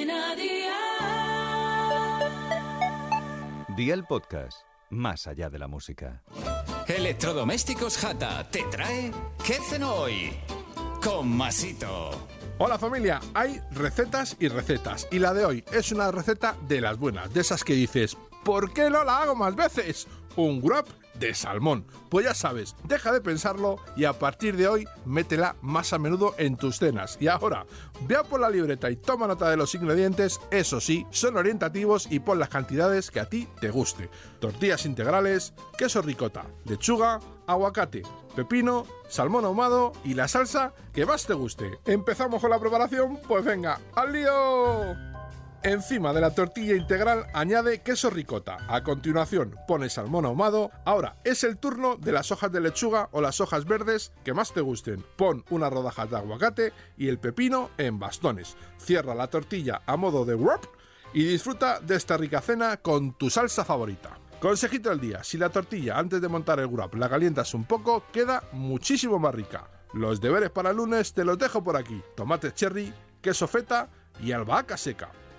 Cadena Dial. Día el podcast, más allá de la música. Electrodomésticos Jata te trae ¿Qué cenó hoy? Con Masito. Hola familia, hay recetas y recetas y la de hoy es una receta de las buenas, de esas que dices, ¿por qué no la hago más veces? Un grub de salmón. Pues ya sabes, deja de pensarlo y a partir de hoy métela más a menudo en tus cenas. Y ahora, vea por la libreta y toma nota de los ingredientes, eso sí, son orientativos y pon las cantidades que a ti te guste. Tortillas integrales, queso ricota, lechuga, aguacate, pepino, salmón ahumado y la salsa que más te guste. ¿Empezamos con la preparación? Pues venga, ¡al lío! Encima de la tortilla integral añade queso ricota. A continuación pone salmón ahumado. Ahora es el turno de las hojas de lechuga o las hojas verdes que más te gusten. Pon una rodaja de aguacate y el pepino en bastones. Cierra la tortilla a modo de wrap y disfruta de esta rica cena con tu salsa favorita. Consejito del día, si la tortilla antes de montar el wrap la calientas un poco, queda muchísimo más rica. Los deberes para el lunes te los dejo por aquí. Tomate cherry, queso feta y albahaca seca.